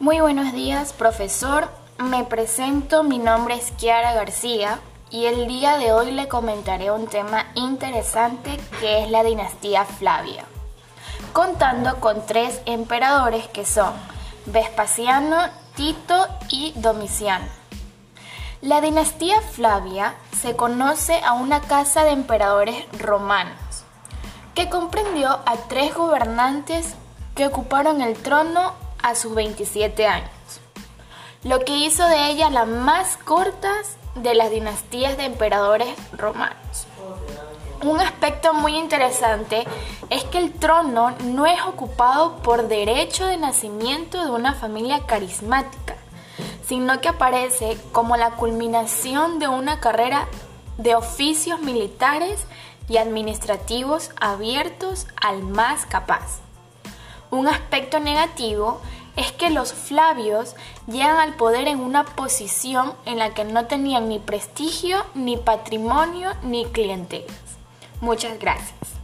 Muy buenos días, profesor. Me presento, mi nombre es Kiara García y el día de hoy le comentaré un tema interesante que es la dinastía Flavia, contando con tres emperadores que son Vespasiano, Tito y Domiciano. La dinastía Flavia se conoce a una casa de emperadores romanos que comprendió a tres gobernantes que ocuparon el trono a sus 27 años, lo que hizo de ella la más corta de las dinastías de emperadores romanos. Un aspecto muy interesante es que el trono no es ocupado por derecho de nacimiento de una familia carismática, sino que aparece como la culminación de una carrera de oficios militares y administrativos abiertos al más capaz. Un aspecto negativo es que los Flavios llegan al poder en una posición en la que no tenían ni prestigio, ni patrimonio, ni clientelas. Muchas gracias.